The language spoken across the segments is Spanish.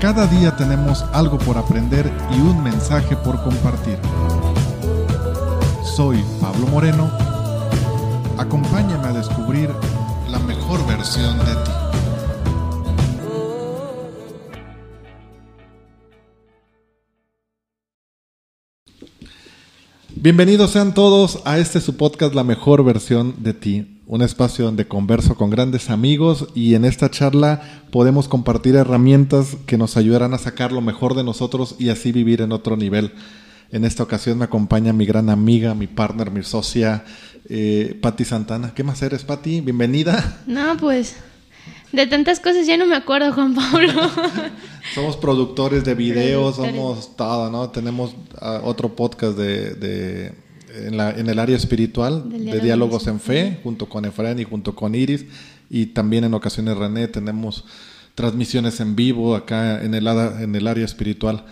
Cada día tenemos algo por aprender y un mensaje por compartir. Soy Pablo Moreno. Acompáñame a descubrir la mejor versión de ti. Bienvenidos sean todos a este su podcast La mejor versión de ti, un espacio donde converso con grandes amigos y en esta charla podemos compartir herramientas que nos ayudarán a sacar lo mejor de nosotros y así vivir en otro nivel. En esta ocasión me acompaña mi gran amiga, mi partner, mi socia, eh, Patti Santana. ¿Qué más eres, Patti? Bienvenida. No, pues de tantas cosas ya no me acuerdo, Juan Pablo. somos productores de videos, somos todo, ¿no? Tenemos uh, otro podcast de, de en, la, en, el área espiritual, de Diálogos en Fe, junto con Efraín y junto con Iris. Y también en ocasiones René tenemos transmisiones en vivo acá en el, en el área espiritual.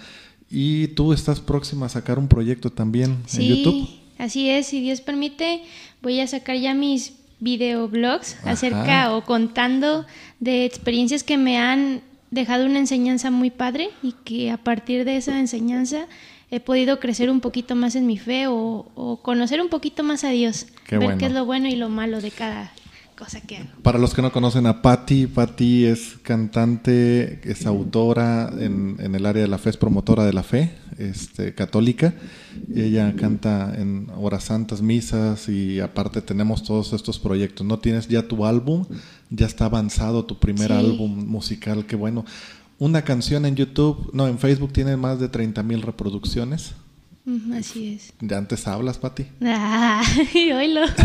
Y tú estás próxima a sacar un proyecto también sí, en YouTube. Así es, si Dios permite, voy a sacar ya mis videoblogs acerca o contando de experiencias que me han dejado una enseñanza muy padre y que a partir de esa enseñanza he podido crecer un poquito más en mi fe o, o conocer un poquito más a Dios, qué ver bueno. qué es lo bueno y lo malo de cada cosa que hago. Para los que no conocen a Patti, Patti es cantante, es autora en, en, el área de la fe, es promotora de la fe este, católica. Ella canta en horas santas, misas y aparte tenemos todos estos proyectos. ¿No tienes ya tu álbum? Ya está avanzado tu primer Sí. álbum musical, qué bueno. Una canción en YouTube, no, en Facebook tiene más de 30 mil reproducciones. Así es. ¿Ya antes hablas, Patti? Ay, oílo.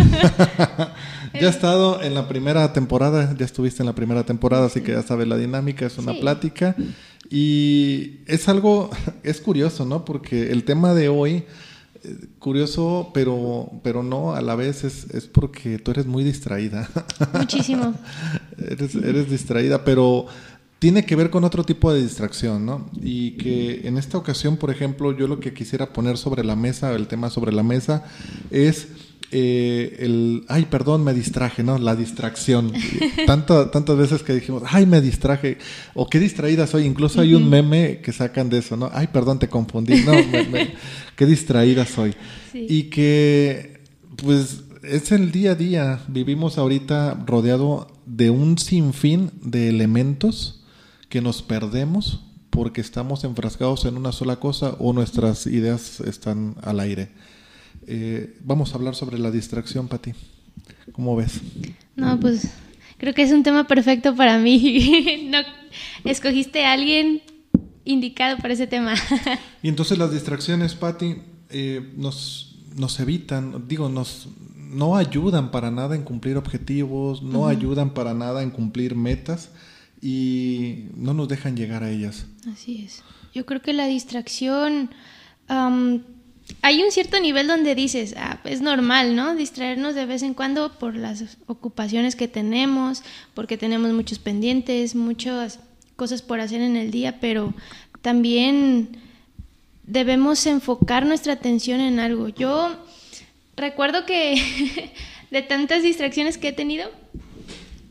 Ya has estado en la primera temporada, ya estuviste en la primera temporada, así que ya sabes la dinámica, es una Sí. plática. Y es algo, es curioso, ¿no? Porque el tema de hoy, eh, curioso, pero, pero no a la vez, es, es porque tú eres muy distraída. Muchísimo. eres, eres distraída, pero tiene que ver con otro tipo de distracción, ¿no? Y que en esta ocasión, por ejemplo, yo lo que quisiera poner sobre la mesa, el tema sobre la mesa, es eh, el, ay, perdón, me distraje, ¿no? La distracción. Tanto, tantas veces que dijimos, ay, me distraje, o qué distraída soy. Incluso hay un meme que sacan de eso, ¿no? Ay, perdón, te confundí, no, me- me- qué distraída soy. Sí. Y que, pues, es el día a día. Vivimos ahorita rodeado de un sinfín de elementos que nos perdemos porque estamos enfrascados en una sola cosa o nuestras ideas están al aire. Eh, vamos a hablar sobre la distracción, Pati. ¿Cómo ves? No, pues creo que es un tema perfecto para mí. no, escogiste a alguien indicado para ese tema. Y entonces las distracciones, Pati, eh, nos, nos evitan, digo, nos no ayudan para nada en cumplir objetivos, no ayudan para nada en cumplir metas y no nos dejan llegar a ellas. Así es. Yo creo que la distracción, hay un cierto nivel donde dices, ah, es normal, ¿no? Distraernos de vez en cuando por las ocupaciones que tenemos, porque tenemos muchos pendientes, muchas cosas por hacer en el día, pero también debemos enfocar nuestra atención en algo. Yo recuerdo que de tantas distracciones que he tenido,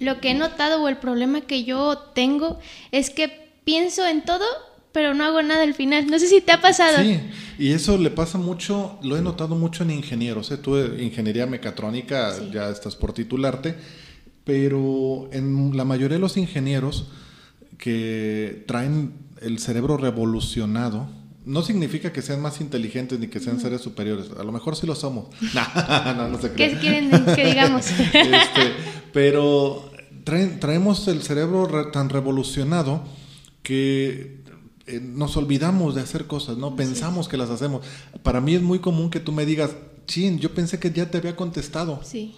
lo que he notado o el problema que yo tengo es que pienso en todo, pero no hago nada al final. No sé si te ha pasado. Sí, y eso le pasa mucho, lo he notado mucho en ingenieros. ¿eh? Tú, eh, ingeniería mecatrónica, Sí. ya estás por titularte, pero en la mayoría de los ingenieros que traen el cerebro revolucionado, no significa que sean más inteligentes ni que sean seres superiores. A lo mejor sí lo somos. no, no, no se ¿Qué quieren que digamos? Este, pero traen- traemos el cerebro re- tan revolucionado que eh, nos olvidamos de hacer cosas, ¿no? Pensamos que las hacemos. Para mí es muy común que tú me digas, chin, yo pensé que ya te había contestado. Sí.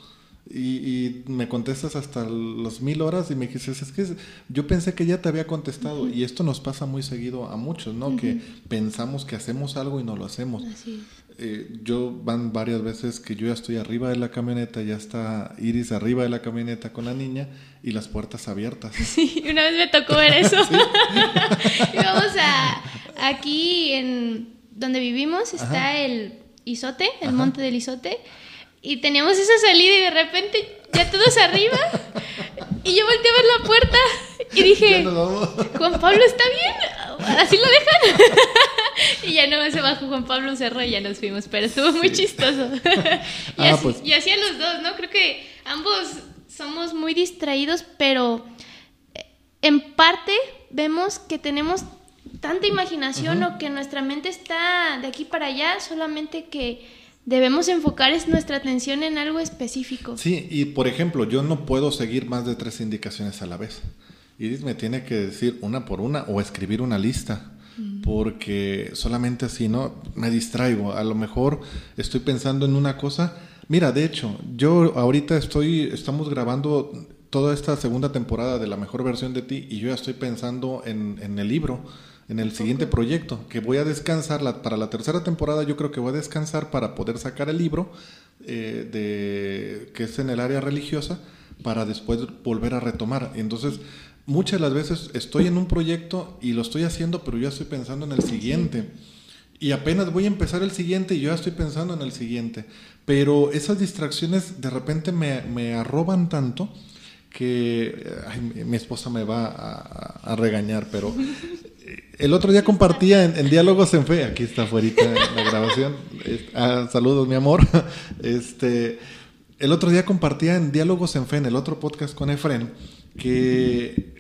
Y, y me contestas hasta las mil horas y me dices, es que yo pensé que ya te había contestado. Y esto nos pasa muy seguido a muchos, ¿no? Que pensamos que hacemos algo y no lo hacemos. Así es. Eh, yo van varias veces que yo ya estoy arriba de la camioneta, ya está Iris arriba de la camioneta con la niña y las puertas abiertas. Sí, una vez me tocó ver eso. Íbamos a aquí en donde vivimos está Ajá. el Isote, el Ajá. monte del Isote, y teníamos esa salida y de repente ya todos arriba y yo volteé a ver la puerta y dije. Juan Pablo, ¿está bien? ¿Así lo dejan? Y ya no se bajó Juan Pablo Cerro y ya nos fuimos, pero estuvo muy chistoso. y, Ah, así, pues. y así a los dos, ¿no? Creo que ambos somos muy distraídos, pero eh, en parte vemos que tenemos tanta imaginación o que nuestra mente está de aquí para allá, solamente que debemos enfocar es nuestra atención en algo específico. Sí, y por ejemplo, yo no puedo seguir más de tres indicaciones a la vez. Iris me tiene que decir una por una o escribir una lista, porque solamente así, ¿no? Me distraigo. A lo mejor estoy pensando en una cosa. Mira, de hecho, yo ahorita estoy, estamos grabando toda esta segunda temporada de la mejor versión de ti y yo ya estoy pensando en, en el libro, en el siguiente proyecto, que voy a descansar la- para la tercera temporada. Yo creo que voy a descansar para poder sacar el libro eh, de que es en el área religiosa para después volver a retomar. Entonces, muchas de las veces estoy en un proyecto y lo estoy haciendo, pero yo estoy pensando en el siguiente. Y apenas voy a empezar el siguiente y yo ya estoy pensando en el siguiente. Pero esas distracciones de repente me, me arroban tanto que mi- esposa me va a, regañar, pero eh, el otro día compartía en, Diálogos en Fe, aquí está afuera la grabación, ah, saludos mi amor, este, el otro día compartía en Diálogos en Fe, en el otro podcast con Efren, que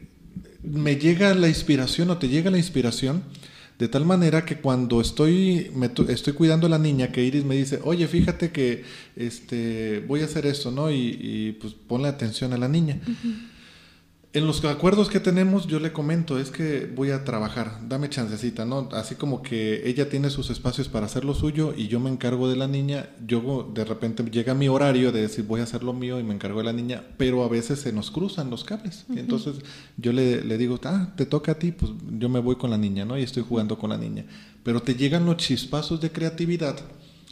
me llega la inspiración o te llega la inspiración de tal manera que cuando estoy, me to- estoy cuidando a la niña, que Iris me dice, oye, fíjate que este, voy a hacer esto, ¿no? Y, y, pues ponle atención a la niña. En los acuerdos que tenemos, yo le comento, es que voy a trabajar, dame chancecita, ¿no? Así como que ella tiene sus espacios para hacer lo suyo y yo me encargo de la niña, yo de repente llega mi horario de decir voy a hacer lo mío y me encargo de la niña, pero a veces se nos cruzan los cables. Entonces yo le, le digo, ah, te toca a ti, pues yo me voy con la niña, ¿no? Y estoy jugando con la niña. Pero te llegan los chispazos de creatividad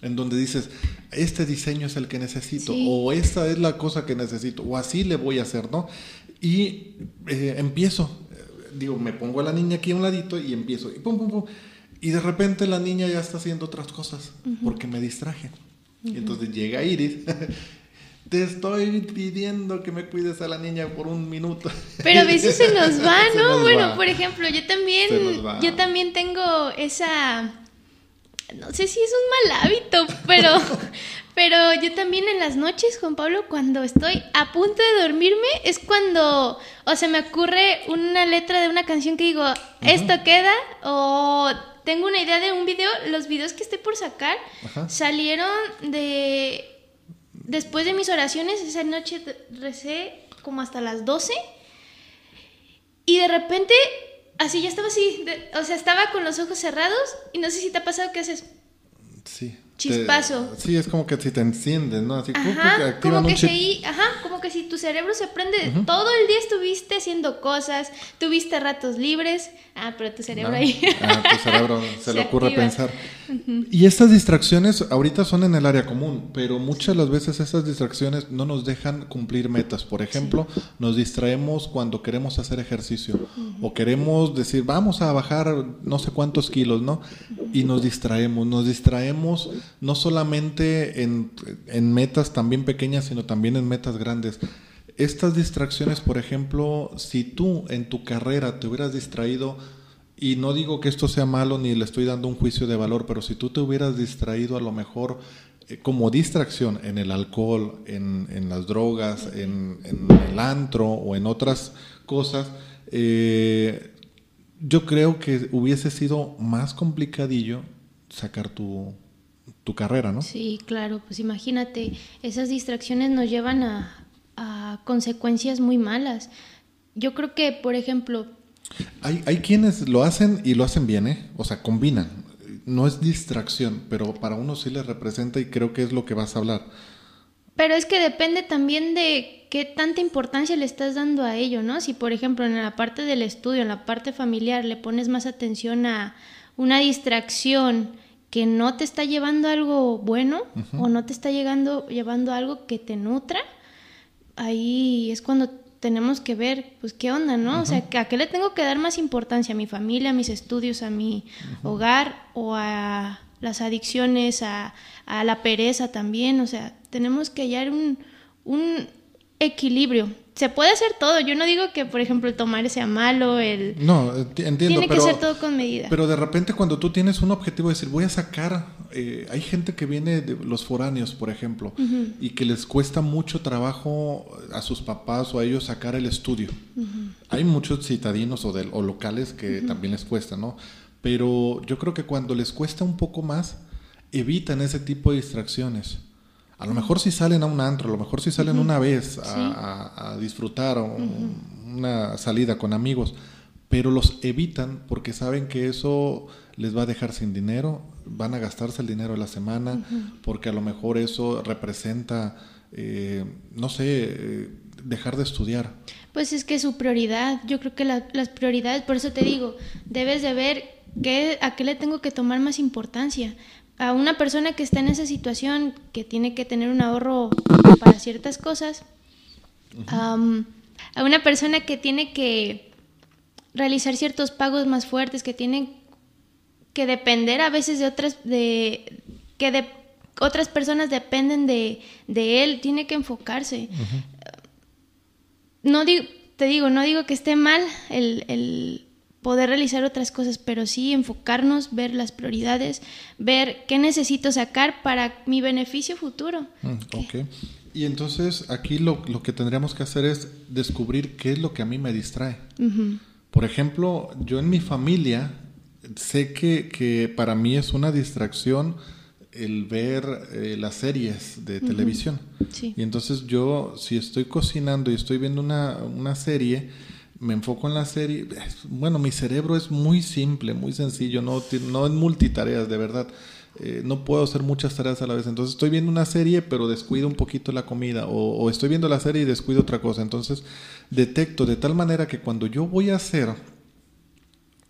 en donde dices, este diseño es el que necesito, Sí. o esta es la cosa que necesito, o así le voy a hacer, ¿no? Y eh, empiezo, digo, me pongo a la niña aquí a un ladito y empiezo, y pum, pum, pum. Y de repente la niña ya está haciendo otras cosas, porque me distraje. Y entonces llega Iris, te estoy pidiendo que me cuides a la niña por un minuto. Pero a veces se nos va, ¿no? nos bueno, va. por ejemplo, yo también, yo también tengo esa, no sé si es un mal hábito, pero, pero yo también en las noches, Juan Pablo, cuando estoy a punto de dormirme, es cuando, o se me ocurre una letra de una canción que digo, esto queda, o tengo una idea de un video, los videos que estoy por sacar Ajá. salieron de después de mis oraciones, esa noche recé como hasta las 12 y de repente, así ya estaba así, de- o sea, estaba con los ojos cerrados y no sé si te ha pasado que haces, Sí. Chispazo. Te- sí, es como que si te enciendes, ¿no? Así como que ajá, como que si, ajá, como que si tu cerebro se prende, todo el día estuviste haciendo cosas, tuviste ratos libres, ah, pero tu cerebro ¿no? ahí. Ah, tu cerebro se, Se le ocurre activa. pensar. Y estas distracciones ahorita son en el área común, pero muchas de las veces estas distracciones no nos dejan cumplir metas. Por ejemplo, nos distraemos cuando queremos hacer ejercicio o queremos decir, vamos a bajar no sé cuántos kilos, ¿no? Y nos distraemos, nos distraemos no solamente en, en metas también pequeñas, sino también en metas grandes. Estas distracciones, por ejemplo, si tú en tu carrera te hubieras distraído, y no digo que esto sea malo ni le estoy dando un juicio de valor, pero si tú te hubieras distraído a lo mejor eh, como distracción en el alcohol, en, en las drogas, en, el antro o en otras cosas, eh, yo creo que hubiese sido más complicadillo sacar tu, tu carrera, ¿no? Sí, claro, pues imagínate, esas distracciones nos llevan a, a consecuencias muy malas. Yo creo que, por ejemplo, Hay, hay quienes lo hacen y lo hacen bien, ¿eh? O sea, combinan. No es distracción, pero para uno sí le representa y creo que es lo que vas a hablar. Pero es que depende también de qué tanta importancia le estás dando a ello, ¿no? Si, por ejemplo, en la parte del estudio, en la parte familiar, le pones más atención a una distracción que no te está llevando a algo bueno o no te está llegando, llevando a algo que te nutra, ahí es cuando tenemos que ver, pues, qué onda, ¿no? O sea, ¿a qué le tengo que dar más importancia? ¿A mi familia, a mis estudios, a mi hogar o a las adicciones, a, a la pereza también? O sea, tenemos que hallar un, un equilibrio. Se puede hacer todo. Yo no digo que, por ejemplo, el tomar sea malo, el... No, entiendo. Tiene que ser todo con medida. Pero de repente cuando tú tienes un objetivo de decir, voy a sacar, eh, hay gente que viene de los foráneos, por ejemplo, y que les cuesta mucho trabajo a sus papás o a ellos sacar el estudio. Hay muchos citadinos o, o locales que también les cuesta, ¿no? Pero yo creo que cuando les cuesta un poco más, evitan ese tipo de distracciones. A lo mejor si salen a un antro, a lo mejor si salen una vez a, disfrutar una salida con amigos, pero los evitan porque saben que eso les va a dejar sin dinero, van a gastarse el dinero de la semana, porque a lo mejor eso representa, eh, no sé, eh, dejar de estudiar. Pues es que su prioridad, yo creo que las prioridades, por eso te digo, debes de ver qué, a qué le tengo que tomar más importancia a una persona que está en esa situación, que tiene que tener un ahorro para ciertas cosas, a una persona que tiene que realizar ciertos pagos más fuertes, que tiene que depender a veces de otras, de, que de, otras personas dependen de, él, tiene que enfocarse. No digo, te digo, no digo que esté mal el poder realizar otras cosas, pero sí enfocarnos, ver las prioridades, ver qué necesito sacar para mi beneficio futuro. Mm, ok. Y entonces aquí lo, que tendríamos que hacer es descubrir qué es lo que a mí me distrae. Por ejemplo, yo en mi familia sé que, que, para mí es una distracción el ver eh, las series de televisión. Y entonces yo, si estoy cocinando y estoy viendo una, una serie, me enfoco en la serie. Bueno, mi cerebro es muy simple, muy sencillo, no, no es multitareas, de verdad. Eh, no puedo hacer muchas tareas a la vez. Entonces estoy viendo una serie, pero descuido un poquito la comida. O, estoy viendo la serie y descuido otra cosa. Entonces detecto de tal manera que cuando yo voy a hacer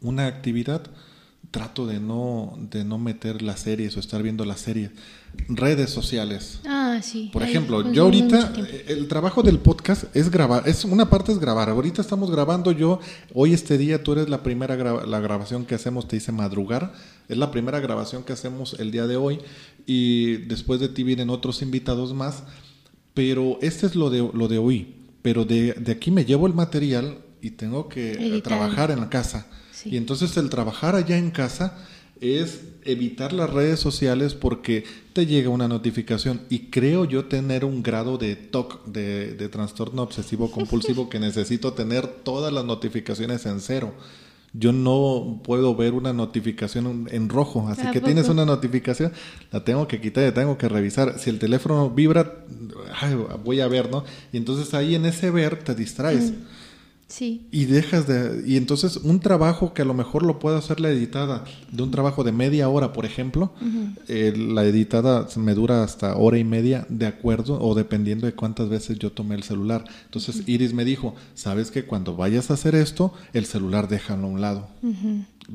una actividad, trato de no, de no meter las series o estar viendo las series. Redes sociales. Ah, sí. Por ejemplo, yo ahorita, eh, el trabajo del podcast es grabar, es una parte es grabar. Ahorita estamos grabando yo, hoy este día tú eres la primera la grabación que hacemos, te dice madrugar, es la primera grabación que hacemos el día de hoy y después de ti vienen otros invitados más, pero este es lo de, lo de hoy. Pero de, de aquí me llevo el material y tengo que trabajar en la casa. Y entonces el trabajar allá en casa es evitar las redes sociales porque te llega una notificación y creo yo tener un grado de TOC, de, de trastorno obsesivo compulsivo que necesito tener todas las notificaciones en cero. Yo no puedo ver una notificación en rojo, así que tienes una notificación, la tengo que quitar y tengo que revisar. Si el teléfono vibra, voy a ver, ¿no? Y entonces ahí en ese ver te distraes. Y dejas de... Y entonces un trabajo que a lo mejor lo puede hacer la editada, de un trabajo de media hora, por ejemplo, eh, la editada me dura hasta hora y media, de acuerdo, o dependiendo de cuántas veces yo tomé el celular. Entonces Iris me dijo, sabes que cuando vayas a hacer esto, el celular déjalo a un lado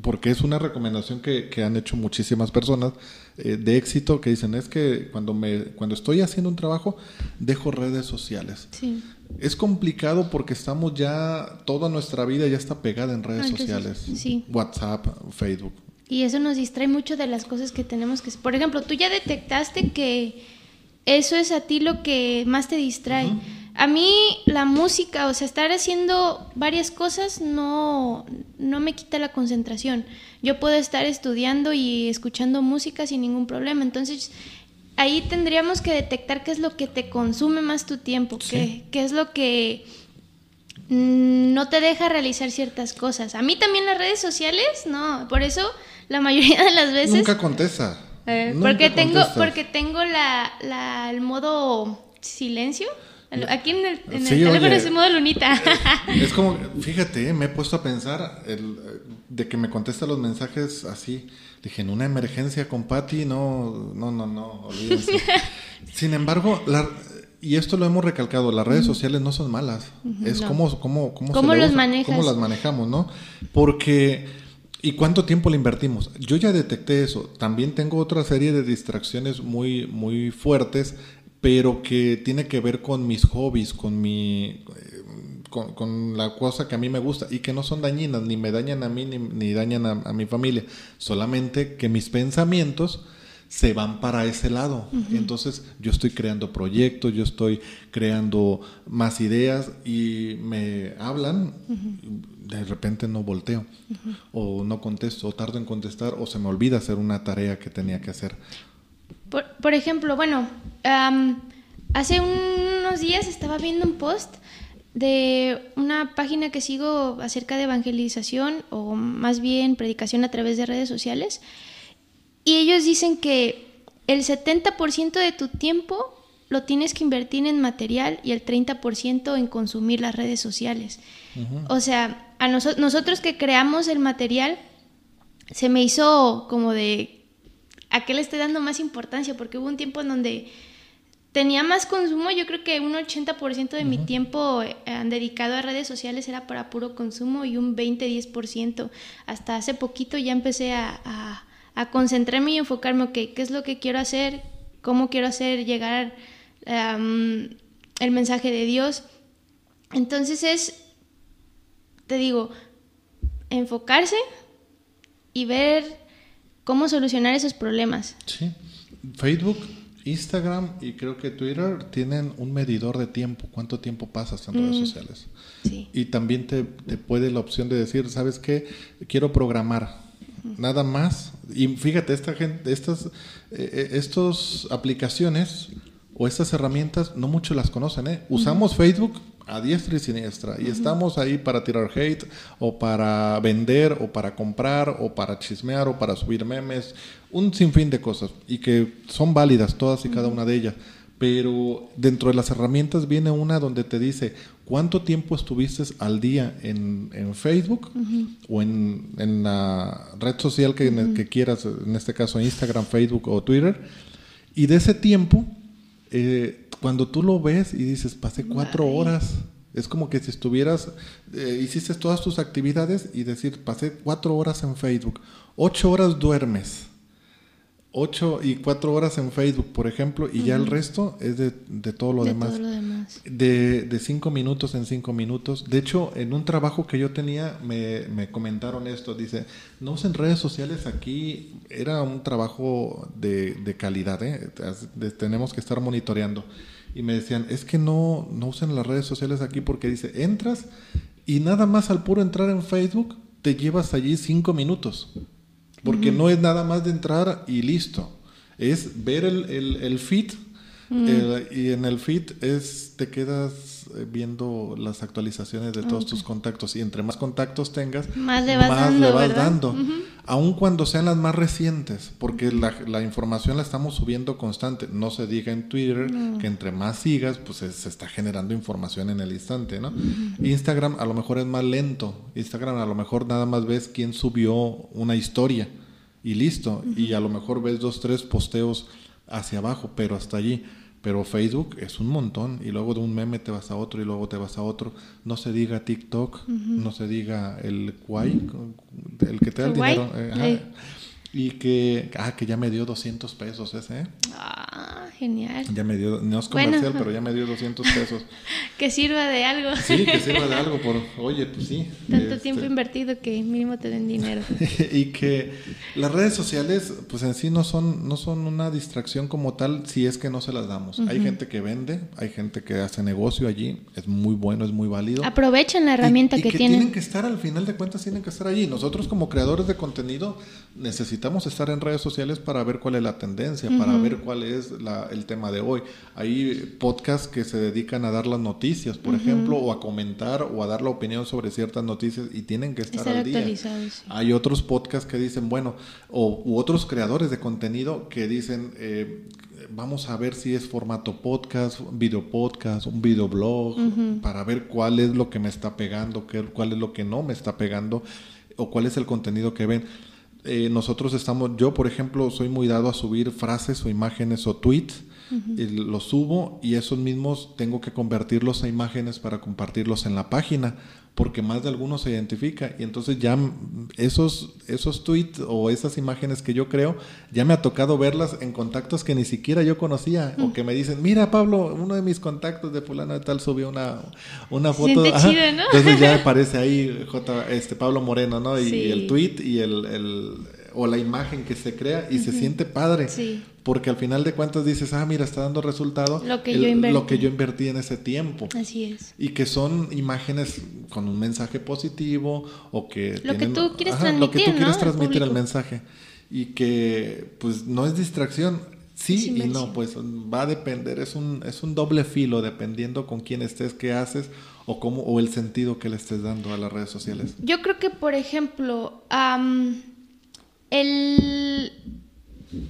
porque es una recomendación que, que han hecho muchísimas personas eh, de éxito que dicen es que cuando me cuando estoy haciendo un trabajo dejo redes sociales sí. Es complicado porque estamos ya toda nuestra vida ya está pegada en redes sociales sí. WhatsApp Facebook y eso nos distrae mucho de las cosas que tenemos que por ejemplo tú ya detectaste que eso es a ti lo que más te distrae a mí la música, o sea, estar haciendo varias cosas no, no me quita la concentración. Yo puedo estar estudiando y escuchando música sin ningún problema. Entonces, ahí tendríamos que detectar qué es lo que te consume más tu tiempo, qué, qué es lo que no te deja realizar ciertas cosas. A mí también las redes sociales, no, por eso la mayoría de las veces... Nunca contesta. Eh, porque, tengo, porque tengo la, la, el modo silencio. Aquí en el, teléfono es modo lunita. Es como, fíjate, me he puesto a pensar el, de que me contesta los mensajes así. Dije, en una emergencia con Patty, no, no, no, no, olvídense. Sin embargo, y esto lo hemos recalcado, las redes sociales no son malas. Es como, como, cómo, ¿Cómo, los cómo las manejamos, ¿no? Porque... ¿Y cuánto tiempo le invertimos? Yo ya detecté eso. También tengo otra serie de distracciones muy, muy fuertes pero que tiene que ver con mis hobbies, con mi con, la cosa que a mí me gusta y que no son dañinas, ni me dañan a mí ni, dañan a, mi familia, solamente que mis pensamientos se van para ese lado. Entonces yo estoy creando proyectos, yo estoy creando más ideas y me hablan, de repente no volteo o no contesto o tardo en contestar o se me olvida hacer una tarea que tenía que hacer. Por, ejemplo, bueno, hace unos días estaba viendo un post de una página que sigo acerca de evangelización o más bien predicación a través de redes sociales y ellos dicen que el 70% de tu tiempo lo tienes que invertir en material y el 30% en consumir las redes sociales. O sea, a nosotros que creamos el material, se me hizo como de, ¿a qué le estoy dando más importancia? Porque hubo un tiempo en donde tenía más consumo, yo creo que un 80% de mi tiempo eh, dedicado a redes sociales era para puro consumo y un 20-10%. Hasta hace poquito ya empecé a a concentrarme y enfocarme, ok, ¿qué es lo que quiero hacer? ¿Cómo quiero hacer llegar el mensaje de Dios? Entonces es, te digo, enfocarse y ver cómo solucionar esos problemas. Sí, Facebook, Instagram y creo que Twitter tienen un medidor de tiempo, cuánto tiempo pasas en redes mm, sociales. Sí. Y también te, te puede la opción de decir, ¿sabes qué? Quiero programar nada más. Y fíjate, esta gente, estas eh, estos aplicaciones o estas herramientas no mucho las conocen. ¿eh? Usamos Facebook a diestra y siniestra. Y estamos ahí para tirar hate o para vender o para comprar o para chismear o para subir memes, un sinfín de cosas y que son válidas todas y cada una de ellas. Pero dentro de las herramientas viene una donde te dice cuánto tiempo estuviste al día en, Facebook o en, la red social que, que, quieras, en este caso Instagram, Facebook o Twitter, y de ese tiempo, eh, cuando tú lo ves y dices, pasé cuatro horas, es como que si estuvieras, eh, hiciste todas tus actividades y decir, pasé cuatro horas en Facebook, ocho horas duermes 8 y 4 horas en Facebook, por ejemplo, y ya el resto es de, todo lo demás. De 5 minutos en 5 minutos. De hecho, en un trabajo que yo tenía, me, me, comentaron esto. Dice, no usen redes sociales aquí. Era un trabajo de, de calidad, ¿eh? tenemos que estar monitoreando. Y me decían, es que no, no usen las redes sociales aquí porque dice, entras y nada más al puro entrar en Facebook, te llevas allí 5 minutos. Porque no es nada más de entrar y listo. Es ver el, el, el feed y en el feed es, te quedas eh, viendo las actualizaciones de todos tus contactos y entre más contactos tengas, más le vas dando. Aun cuando sean las más recientes, porque la, la, información la estamos subiendo constante. No se diga en Twitter que entre más sigas, pues se, está generando información en el instante, ¿no? Instagram a lo mejor es más lento. Instagram a lo mejor nada más ves quién subió una historia y listo. Y a lo mejor ves dos, tres posteos hacia abajo, pero hasta allí. Pero Facebook es un montón y luego de un meme te vas a otro y luego te vas a otro. No se diga TikTok, no se diga el Kwai, el que te da el, dinero. Eh, y que, ah, que ya me dio 200 pesos ese. ¿eh? Ah, genial. Ya me dio, no es comercial, pero ya me dio 200 pesos. que sirva de algo. Sí, que sirva de algo por, oye, pues sí. Tanto este tiempo invertido que mínimo te den dinero. y que las redes sociales, pues en sí no son, no son una distracción como tal si es que no se las damos. Hay gente que vende, hay gente que hace negocio allí, es muy bueno, es muy válido. Aprovechan la herramienta y, que, que tienen. Tienen que estar, al final de cuentas, tienen que estar allí. Nosotros como creadores de contenido necesitamos necesitamos estar en redes sociales para ver cuál es la tendencia, para ver cuál es el tema de hoy. Hay podcasts que se dedican a dar las noticias, por ejemplo, o a comentar o a dar la opinión sobre ciertas noticias y tienen que estar, al día. Hay otros podcasts que dicen, bueno, o, u otros creadores de contenido que dicen, eh, vamos a ver si es formato podcast, video podcast, un videoblog, para ver cuál es lo que me está pegando, qué, cuál es lo que no me está pegando o cuál es el contenido que ven. Eh, nosotros estamos, yo por ejemplo, soy muy dado a subir frases o imágenes o tweets, los subo y esos mismos tengo que convertirlos a imágenes para compartirlos en la página porque más de algunos se identifica. Y entonces ya esos esos tweets o esas imágenes que yo creo ya me ha tocado verlas en contactos que ni siquiera yo conocía. O que me dicen mira Pablo uno de mis contactos de fulano de tal subió una una foto ¿no? entonces ya aparece ahí J, este Pablo Moreno no y, el tweet y el, el o la imagen que se crea y se siente padre. Sí. Porque al final de cuentas dices, ah, mira, está dando resultado Lo que el- yo invertí. lo que yo invertí en ese tiempo. Así es. Y que son imágenes con un mensaje positivo o que... Lo que tú quieres Lo que tú transmitir, ¿no? quieres transmitir el mensaje. Y que pues no es distracción. Sí y no, pues va a depender, es un, es un doble filo dependiendo con quién estés, qué haces o cómo o el sentido que le estés dando a las redes sociales. Yo creo que, por ejemplo, el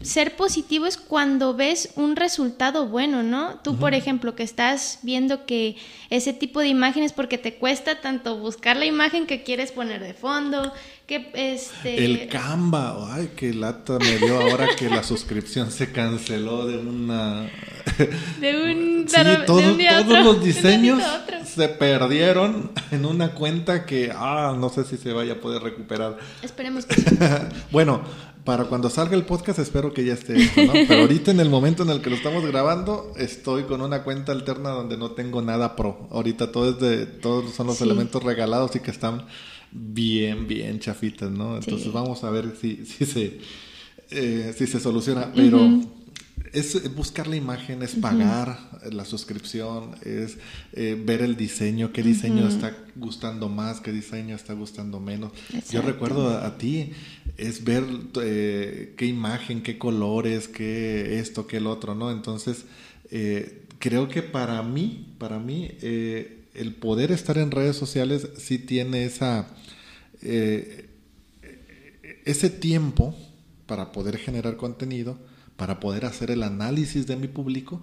ser positivo es cuando ves un resultado bueno, ¿no? Tú, por ejemplo, que estás viendo que ese tipo de imágenes, porque te cuesta tanto buscar la imagen que quieres poner de fondo, que este... El Canva, ay, qué lata me dio ahora que la suscripción se canceló de una... de un, Sí, de un día todos otro, los diseños se perdieron en una cuenta que, ah, no sé si se vaya a poder recuperar. Esperemos que sí. bueno, para cuando salga el podcast espero que ya esté esto, ¿no? Pero ahorita en el momento en el que lo estamos grabando, estoy con una cuenta alterna donde no tengo nada pro. Ahorita todo es de, todos son los Sí. elementos regalados y que están bien, bien chafitas, ¿no? Entonces Sí. vamos a ver si, si se eh, si se soluciona, pero es buscar la imagen, es pagar la suscripción, es eh, ver el diseño, qué diseño está gustando más, qué diseño está gustando menos. Yo recuerdo a, a ti, es ver eh, qué imagen, qué colores, qué esto, qué el otro, ¿no? Entonces, eh, creo que para mí, para mí, eh, el poder estar en redes sociales sí tiene esa... eh, ese tiempo para poder generar contenido, para poder hacer el análisis de mi público,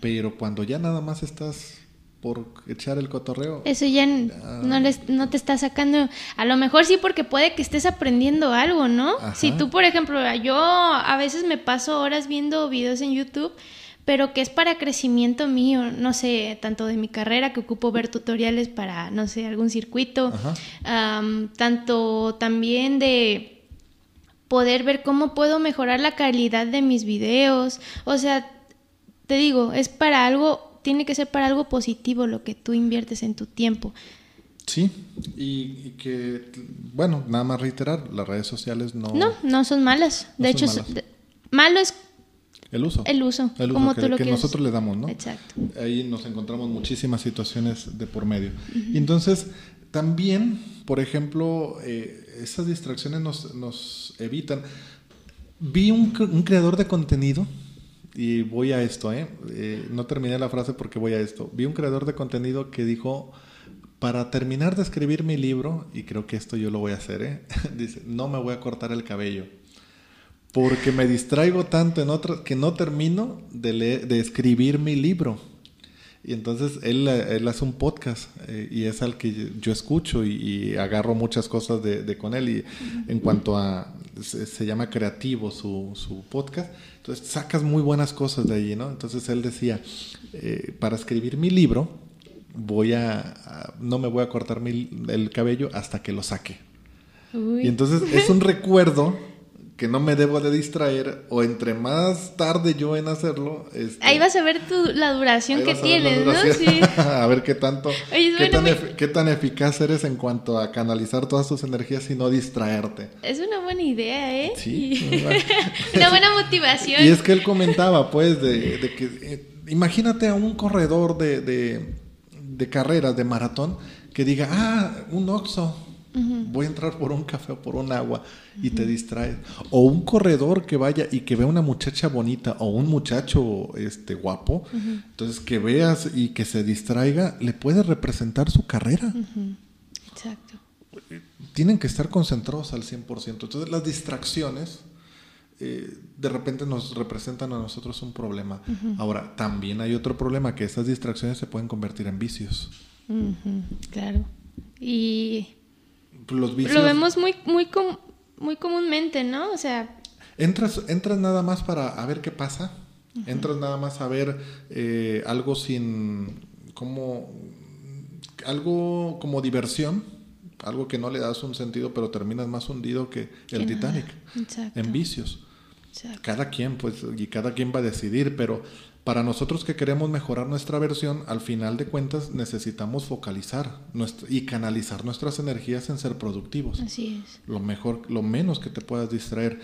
pero cuando ya nada más estás por echar el cotorreo, Eso ya n- no, les, no te está sacando. A lo mejor sí, porque puede que estés aprendiendo algo, ¿no? Ajá. Si tú, por ejemplo, yo a veces me paso horas viendo videos en YouTube, pero que es para crecimiento mío, no sé, tanto de mi carrera, que ocupo ver tutoriales para, no sé, algún circuito, tanto también de poder ver cómo puedo mejorar la calidad de mis videos. O sea, te digo, es para algo, tiene que ser para algo positivo lo que tú inviertes en tu tiempo. sí, y, y que, bueno, nada más reiterar, las redes sociales no... No, no son malas. No de son hecho, malas. malo es El uso. el uso, El uso como que, tú lo que quieres. nosotros le damos, ¿no? Exacto. Ahí nos encontramos muchísimas situaciones de por medio. Y entonces, también, por ejemplo, eh, esas distracciones nos, nos evitan. Vi un creador de contenido, y voy a esto, ¿eh? Eh, No terminé la frase porque voy a esto. Vi un creador de contenido que dijo, para terminar de escribir mi libro, y creo que esto yo lo voy a hacer, ¿eh? Dice, no me voy a cortar el cabello. Porque me distraigo tanto en otras que no termino de, leer- de escribir mi libro. Y entonces él, él hace un podcast eh, y es al que yo escucho y, y agarro muchas cosas de, de con él. Y en cuanto a, se, se llama creativo su, su podcast, entonces sacas muy buenas cosas de allí, ¿no? Entonces él decía, eh, para escribir mi libro, voy a, a- no me voy a cortar mi- el cabello hasta que lo saque. Uy. Y entonces es un recuerdo que no me debo de distraer o entre más tarde yo en hacerlo. este, Ahí vas a ver tu, la duración que tienes, ¿no? Sí. a ver qué tanto, Oye, qué, bueno, tan qué tan eficaz eres en cuanto a canalizar todas tus energías y no distraerte. Es una buena idea, ¿eh? Sí, una buena motivación. Y es que él comentaba, pues, de, de que eh, imagínate a un corredor de, de, de carreras, de maratón, que diga, ah, un Voy a entrar por un café o por un agua y te distraes. O un corredor que vaya y que vea una muchacha bonita o un muchacho este, guapo, entonces que veas y que se distraiga, le puede representar su carrera. Exacto. Tienen que estar concentrados al 100%. Entonces las distracciones eh, de repente nos representan a nosotros un problema. Ahora, también hay otro problema, que esas distracciones se pueden convertir en vicios. Claro. Y Los vicios... lo vemos muy, muy, com- muy comúnmente, ¿no? O sea, Entras, entras nada más para a ver qué pasa. Entras nada más a ver eh, algo sin... como... algo como diversión. Algo que no le das un sentido, pero terminas más hundido que el. Titanic. Exacto. En vicios. Cada quien, pues, y cada quien va a decidir, pero para nosotros que queremos mejorar nuestra versión, al final de cuentas necesitamos focalizar y canalizar nuestras energías en ser productivos. Así es. Lo mejor, lo menos que te puedas distraer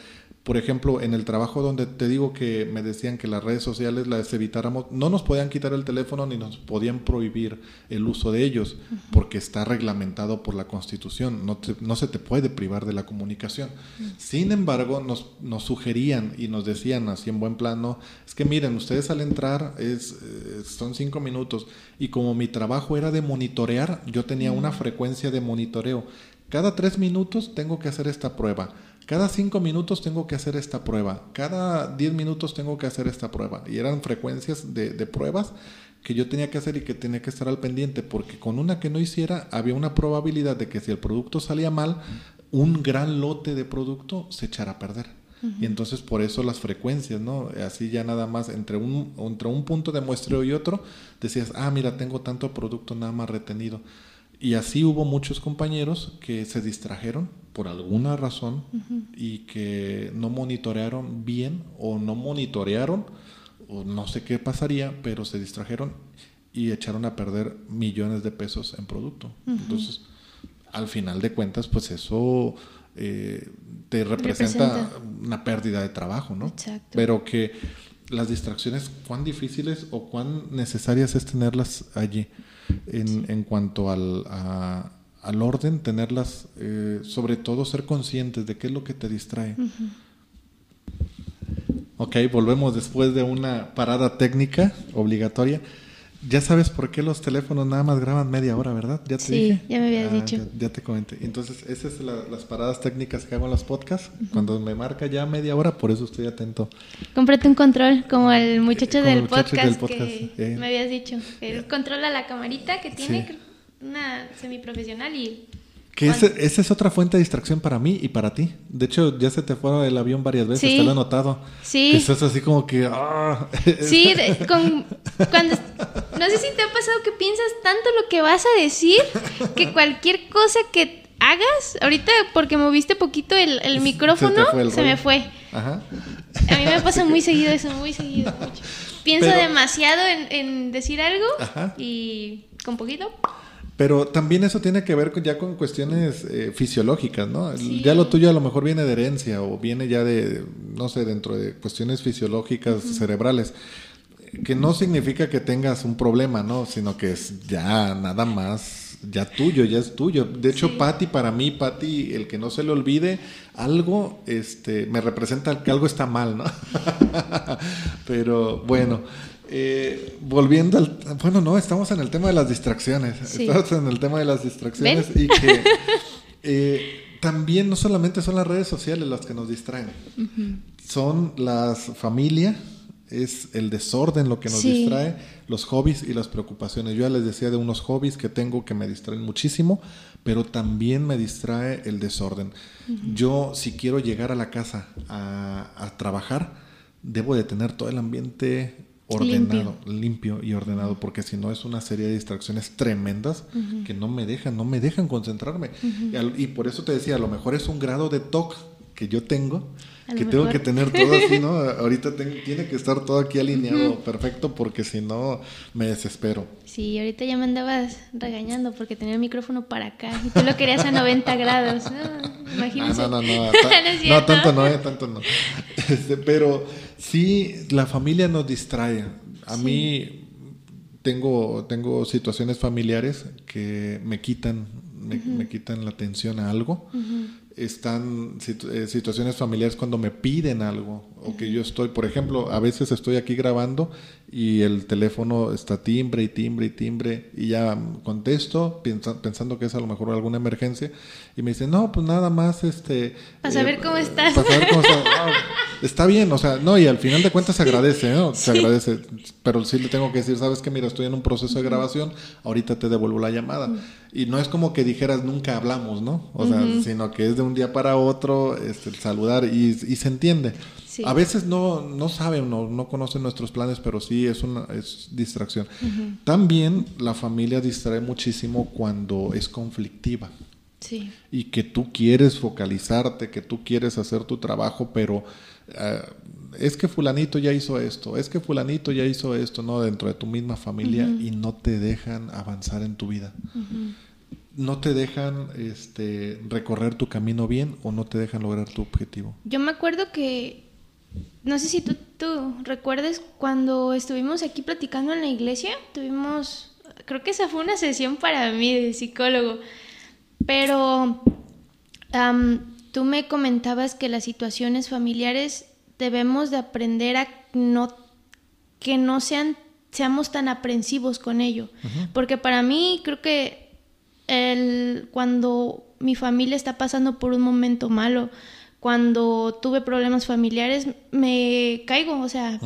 por ejemplo, en el trabajo donde te digo que me decían que las redes sociales las evitáramos, no nos podían quitar el teléfono ni nos podían prohibir el uso de ellos, porque está reglamentado por la Constitución, no, no se te puede privar de la comunicación. Sin embargo, nos, nos, sugerían y nos decían así en buen plano, es que miren, ustedes al entrar es, eh, son cinco minutos y como mi trabajo era de monitorear, yo tenía una frecuencia de monitoreo. Cada tres minutos tengo que hacer esta prueba cada cinco minutos tengo que hacer esta prueba, cada diez minutos tengo que hacer esta prueba. Y eran frecuencias de, pruebas que yo tenía que hacer y que tenía que estar al pendiente, porque con una que no hiciera había una probabilidad de que si el producto salía mal, un gran lote de producto se echara a perder. Y entonces por eso las frecuencias, ¿no? Así ya nada más entre un, entre un punto de muestreo y otro, decías, ah, mira, tengo tanto producto nada más retenido. Y así hubo muchos compañeros que se distrajeron por alguna razón y que no monitorearon bien o no monitorearon o no sé qué pasaría, pero se distrajeron y echaron a perder millones de pesos en producto. Entonces, al final de cuentas, pues eso eh, te representa, una pérdida de trabajo, ¿no? Exacto. Pero que las distracciones, cuán difíciles o cuán necesarias es tenerlas allí en, en cuanto al, a, al orden, tenerlas, eh, sobre todo ser conscientes de qué es lo que te distrae. Ok, volvemos después de una parada técnica obligatoria. Ya sabes por qué los teléfonos nada más graban media hora, ¿verdad? Ya te sí, ya me habías ah, dicho. Ya, te comenté. Entonces, esas son las paradas técnicas que hago en los podcasts. Cuando me marca ya media hora, por eso estoy atento. Cómprate un control, como el muchacho, del, podcast que eh. me habías dicho. Él controla la camarita que tiene, una semiprofesional y... Que esa es otra fuente de distracción para mí y para ti. De hecho, ya se te fue el avión varias veces, te lo he notado. Sí. Que estás así como que... Ah. Sí, con, cuando... No sé si te ha pasado que piensas tanto lo que vas a decir que cualquier cosa que hagas, ahorita porque moviste poquito el, el micrófono, se, me fue. Ajá. A mí me pasa muy seguido eso, muy seguido. Pienso demasiado en, en, decir algo y con poquito pero también eso tiene que ver con, ya con cuestiones eh, fisiológicas, ¿no? Ya lo tuyo a lo mejor viene de herencia o viene ya de, no sé, dentro de cuestiones fisiológicas cerebrales, que no significa que tengas un problema, ¿no? Sino que es ya nada más, ya tuyo, ya es tuyo. De hecho, Patti, para mí, Patti, el que no se le olvide algo, este, me representa que algo está mal, ¿no? Pero bueno. Eh, volviendo al. Bueno, no, estamos en el tema de las distracciones. Estamos en el tema de las distracciones y que eh, también no solamente son las redes sociales las que nos distraen, son las familias, es el desorden lo que nos distrae, los hobbies y las preocupaciones. Yo ya les decía de unos hobbies que tengo que me distraen muchísimo, pero también me distrae el desorden. Yo, si quiero llegar a la casa a, a trabajar, debo de tener todo el ambiente ordenado, limpio. y ordenado, porque si no es una serie de distracciones tremendas que no me dejan, no me dejan concentrarme. y, por eso te decía, a lo mejor es un grado de TOC que yo tengo, que tengo que tener todo así, ¿no? Ahorita tiene que estar todo aquí alineado perfecto porque si no me desespero. Sí, ahorita ya me andabas regañando porque tenía el micrófono para acá y tú lo querías a 90 grados. No, imagínese. No, no, no, no, no, tanto no, eh, tanto no. Este, pero sí, la familia nos distrae. A mí tengo, tengo situaciones familiares que me quitan, me, quitan la atención a algo están eh, situaciones familiares cuando me piden algo o que yo estoy, por ejemplo, a veces estoy aquí grabando y el teléfono está timbre y timbre y timbre y ya contesto pensando que es a lo mejor alguna emergencia y me dicen, no, pues nada más este... Para saber cómo estás. Para saber cómo estás. Ah, está bien, o sea, no, y al final de cuentas se agradece, ¿no? Se agradece, pero sí le tengo que decir, sabes que mira, estoy en un proceso de grabación, ahorita te devuelvo la llamada. Y no es como que dijeras nunca hablamos, ¿no? O sea, sino que es de un día para otro este, saludar y, se entiende. A veces no, no saben, no, no conocen nuestros planes, pero sí es una es distracción. También la familia distrae muchísimo cuando es conflictiva. Sí. Y que tú quieres focalizarte, que tú quieres hacer tu trabajo, pero eh, es que fulanito ya hizo esto, es que fulanito ya hizo esto, ¿no? Dentro de tu misma familia y no te dejan avanzar en tu vida. No te dejan este, recorrer tu camino bien o no te dejan lograr tu objetivo. Yo me acuerdo que, no sé si tú, tú recuerdes, cuando estuvimos aquí platicando en la iglesia, tuvimos, creo que esa fue una sesión para mí de psicólogo, pero tú me comentabas que las situaciones familiares debemos de aprender a no que no sean seamos tan aprensivos con ello, porque para mí creo que el, cuando mi familia está pasando por un momento malo, cuando tuve problemas familiares, me caigo, o sea,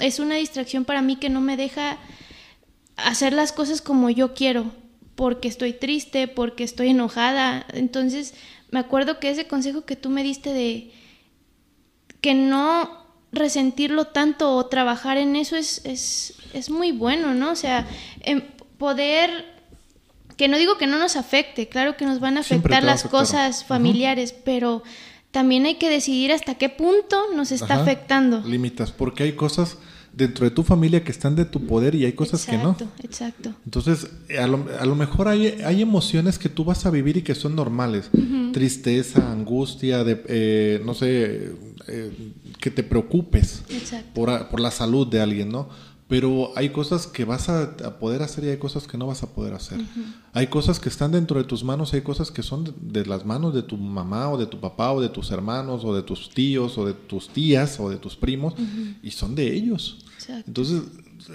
es una distracción para mí que no me deja hacer las cosas como yo quiero, porque estoy triste, porque estoy enojada. Entonces, me acuerdo que ese consejo que tú me diste de que no resentirlo tanto o trabajar en eso es, es, es muy bueno, ¿no? O sea, em, poder, que no digo que no nos afecte, claro que nos van a afectar las cosas familiares, pero también hay que decidir hasta qué punto nos está afectando. Limitas, porque hay cosas dentro de tu familia que están de tu poder y hay cosas que no. Exacto. Entonces, a lo, a lo, mejor hay, hay emociones que tú vas a vivir y que son normales. Tristeza, angustia, de, eh, no sé, eh, que te preocupes por, por, la salud de alguien, ¿no? Pero hay cosas que vas a, poder hacer y hay cosas que no vas a poder hacer. Hay cosas que están dentro de tus manos, hay cosas que son de, las manos de tu mamá o de tu papá o de tus hermanos o de tus tíos o de tus tías o de tus primos y son de ellos. Entonces,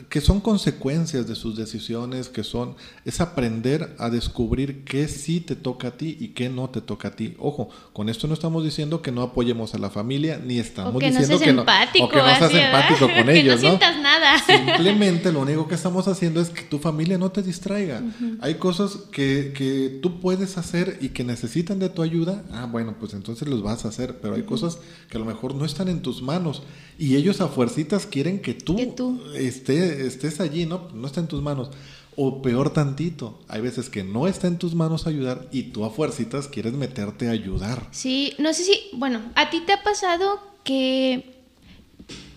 que son consecuencias de sus decisiones, que son, es aprender a descubrir qué sí te toca a ti y qué no te toca a ti. Ojo, con esto no estamos diciendo que no apoyemos a la familia, ni estamos diciendo que, no, o que no seas empático con ellos. Que no sientas nada. Simplemente lo único que estamos haciendo es que tu familia no te distraiga. Hay cosas que, que, tú puedes hacer y que necesitan de tu ayuda. Ah, bueno, pues entonces los vas a hacer, pero hay cosas que a lo mejor no están en tus manos y ellos a fuercitas quieren que tú, que tú. Estés estés allí, ¿no? No está en tus manos. O peor tantito, hay veces que no está en tus manos ayudar y tú a fuercitas quieres meterte a ayudar. Sí, no sé si, bueno, a ti te ha pasado que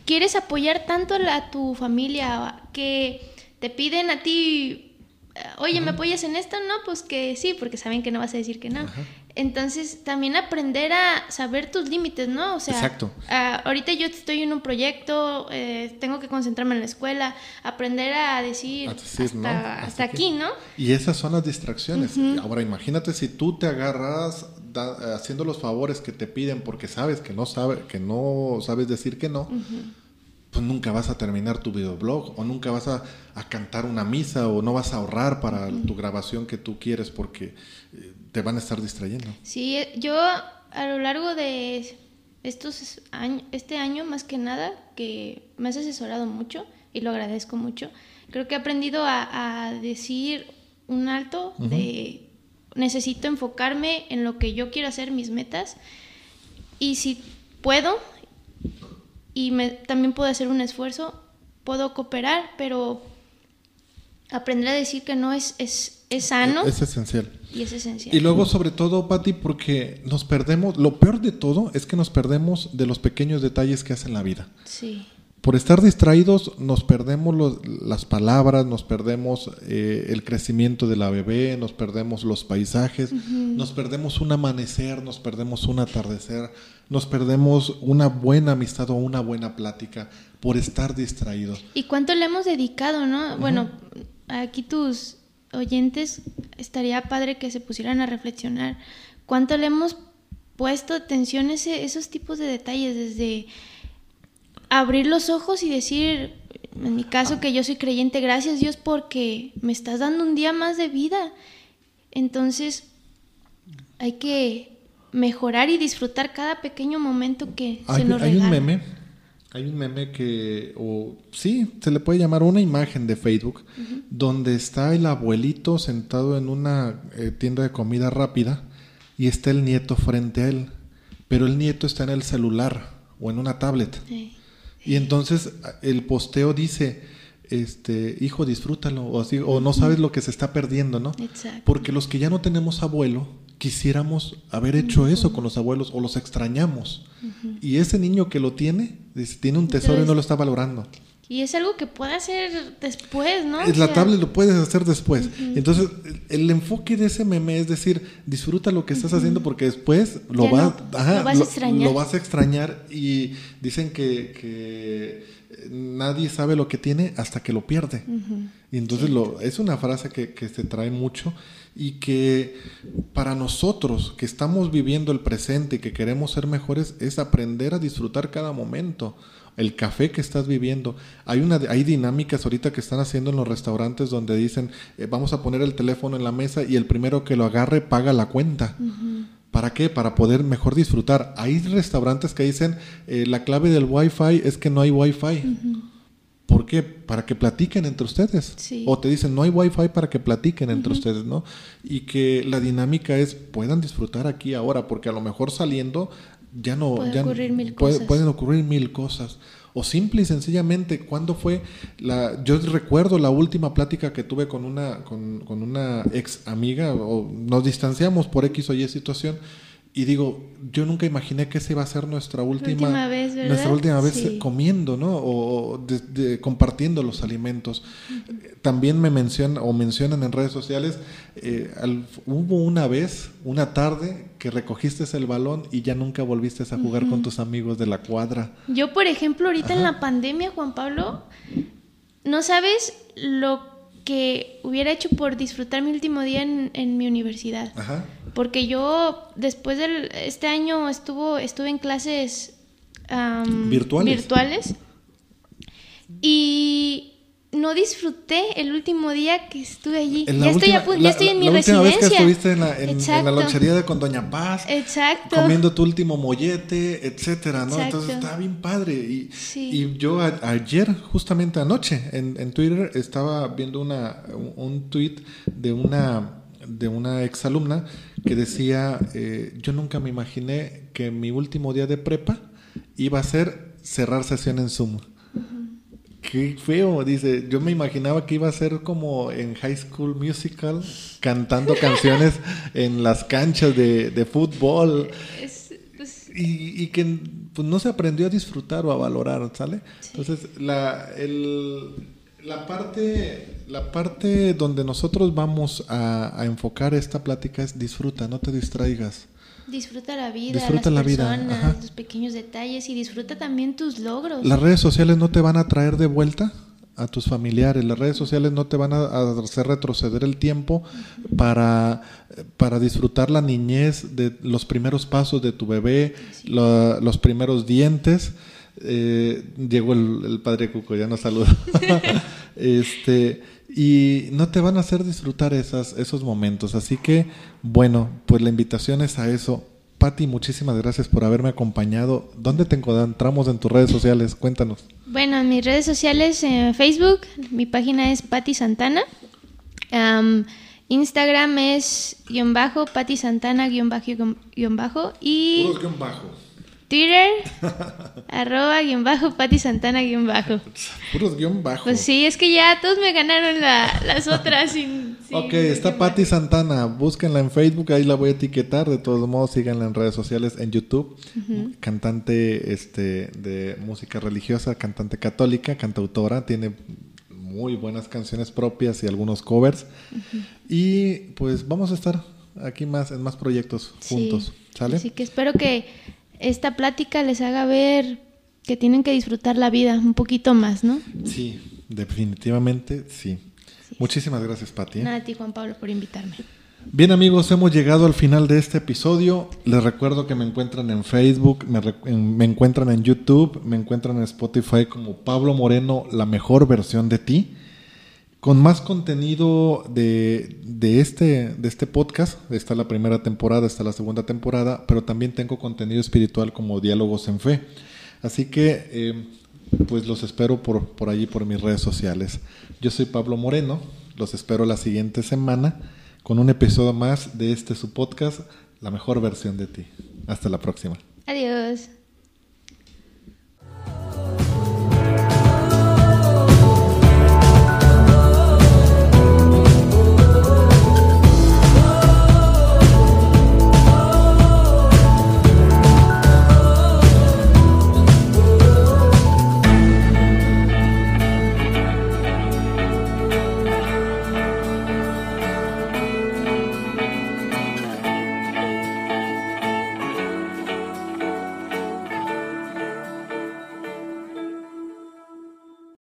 quieres apoyar tanto a tu familia que te piden a ti, oye, ¿me apoyas en esto? No, pues que sí, porque saben que no vas a decir que no. Entonces, también aprender a saber tus límites, ¿no? O sea, Exacto. ahorita yo estoy en un proyecto, eh, tengo que concentrarme en la escuela, aprender a decir, hasta, aquí, ¿no? Y esas son las distracciones. Ahora, imagínate si tú te agarras haciendo los favores que te piden porque sabes que no, sabe, que no sabes decir que no. Pues nunca vas a terminar tu videoblog o nunca vas a, cantar una misa o no vas a ahorrar para tu grabación que tú quieres porque eh, te van a estar distrayendo. Sí, yo a lo largo de estos años, este año más que nada, que me has asesorado mucho y lo agradezco mucho, creo que he aprendido a, decir un alto de necesito enfocarme en lo que yo quiero hacer, mis metas, y si puedo, y me, también puedo hacer un esfuerzo, puedo cooperar, pero aprender a decir que no es, es, es sano. Es esencial. Y es esencial. Y luego, sobre todo, Patti, porque nos perdemos, lo peor de todo es que nos perdemos de los pequeños detalles que hacen la vida. Sí. Por estar distraídos nos perdemos las palabras, nos perdemos eh, el crecimiento de la bebé, nos perdemos los paisajes, nos perdemos un amanecer, nos perdemos un atardecer, nos perdemos una buena amistad o una buena plática por estar distraídos. ¿Y cuánto le hemos dedicado, no? Bueno, aquí tus oyentes, estaría padre que se pusieran a reflexionar cuánto le hemos puesto atención a ese, esos tipos de detalles, desde abrir los ojos y decir, en mi caso que yo soy creyente, gracias Dios porque me estás dando un día más de vida. Entonces, hay que mejorar y disfrutar cada pequeño momento que se nos regala. Hay un meme hay un meme que, o sí, se le puede llamar una imagen de Facebook, donde está el abuelito sentado en una eh, tienda de comida rápida y está el nieto frente a él, pero el nieto está en el celular o en una tablet. Y entonces el posteo dice, este, hijo, disfrútalo, o, así, o no sabes lo que se está perdiendo, ¿no? Porque los que ya no tenemos abuelo, quisiéramos haber hecho eso con los abuelos o los extrañamos. Y ese niño que lo tiene, tiene un tesoro y no lo está valorando. Y es algo que puede hacer después, ¿no? Es la tablet lo puedes hacer después. Entonces, el enfoque de ese meme es decir, disfruta lo que estás haciendo porque después lo, vas, lo vas a extrañar. Lo, vas a extrañar y dicen que, que, nadie sabe lo que tiene hasta que lo pierde. Y entonces lo, es una frase que, que se trae mucho y que para nosotros que estamos viviendo el presente y que queremos ser mejores es aprender a disfrutar cada momento el café que estás viviendo. Hay, una, hay dinámicas ahorita que están haciendo en los restaurantes donde dicen, eh, vamos a poner el teléfono en la mesa y el primero que lo agarre paga la cuenta. ¿Para qué? Para poder mejor disfrutar. Hay restaurantes que dicen, eh, la clave del Wi-Fi es que no hay Wi-Fi. ¿Por qué? Para que platiquen entre ustedes. O te dicen, no hay wifi para que platiquen entre ustedes, ¿no? Y que la dinámica es, puedan disfrutar aquí ahora, porque a lo mejor saliendo ya no... ocurrir mil cosas. Pueden ocurrir mil cosas. O simple y sencillamente, ¿cuándo fue la... Yo recuerdo la última plática que tuve con una, con, con una ex amiga, o nos distanciamos por X o Y situación, y digo, yo nunca imaginé que esa iba a ser nuestra última, vez, nuestra última vez comiendo, ¿no? O compartiendo los alimentos. También me mencionan o mencionan en redes sociales, eh, hubo una vez, una tarde, que recogiste el balón y ya nunca volviste a jugar con tus amigos de la cuadra. Yo, por ejemplo, ahorita en la pandemia, Juan Pablo, no sabes lo que hubiera hecho por disfrutar mi último día en, mi universidad. Porque yo después de este año estuvo, estuve en clases virtuales. virtuales y no disfruté el último día que estuve allí. Ya, estoy, ya, estoy, en mi la residencia. Última vez que estuviste en la, en, la lonchería de con Doña Paz. Exacto. Comiendo tu último mollete, etcétera, ¿no? Entonces estaba bien padre. Y, y yo ayer, justamente anoche, en, en, Twitter, estaba viendo una, un, tweet de una de una exalumna que decía, eh, yo nunca me imaginé que mi último día de prepa iba a ser cerrar sesión en Zoom. Qué feo, dice. Yo me imaginaba que iba a ser como en High School Musical, cantando canciones en las canchas de, fútbol. Pues, y, y, que pues, no se aprendió a disfrutar o a valorar, ¿sale? Entonces, la, el, la, parte, la parte donde nosotros vamos a, a enfocar esta plática es disfruta, no te distraigas. Disfruta la vida, disfruta las la personas, los pequeños detalles y disfruta también tus logros. Las redes sociales no te van a traer de vuelta a tus familiares, las redes sociales no te van a hacer retroceder el tiempo para, para disfrutar la niñez de los primeros pasos de tu bebé, los primeros dientes. Eh, llegó el, padre Cuco, ya nos saluda. este, y no te van a hacer disfrutar esas, esos momentos. Así que, bueno, pues la invitación es a eso. Patti, muchísimas gracias por haberme acompañado. ¿Dónde te encontramos en tus redes sociales? Cuéntanos. Bueno, en mis redes sociales, en Facebook, mi página es Patti Santana. Instagram es guion bajo, Patti Santana guion bajo, guion bajo. Y... Puros guion bajo. Twitter, arroba guion bajo, Pati Santana guion bajo. Puros guion bajo. Pues sí, es que ya todos me ganaron las otras sin, Ok, está Pati Santana, búsquenla en Facebook, ahí la voy a etiquetar, de todos modos síganla en redes sociales, en YouTube, cantante este, de música religiosa, cantante católica, cantautora, tiene muy buenas canciones propias y algunos covers. Y pues vamos a estar aquí más en más proyectos juntos, ¿sale? Así que espero que esta plática les haga ver que tienen que disfrutar la vida un poquito más, ¿no? Sí, definitivamente sí. Muchísimas gracias, Pati. Nada a ti, Juan Pablo, por invitarme. Bien amigos, hemos llegado al final de este episodio. Les recuerdo que me encuentran en Facebook, me, me, encuentran en YouTube, me encuentran en Spotify como Pablo Moreno, la mejor versión de ti con más contenido de, de, este, de este podcast. Está la primera temporada, está la segunda temporada, pero también tengo contenido espiritual como Diálogos en Fe. Así que, eh, pues los espero por, por allí, por mis redes sociales. Yo soy Pablo Moreno, los espero la siguiente semana con un episodio más de este su podcast, La mejor versión de ti. Hasta la próxima. Adiós.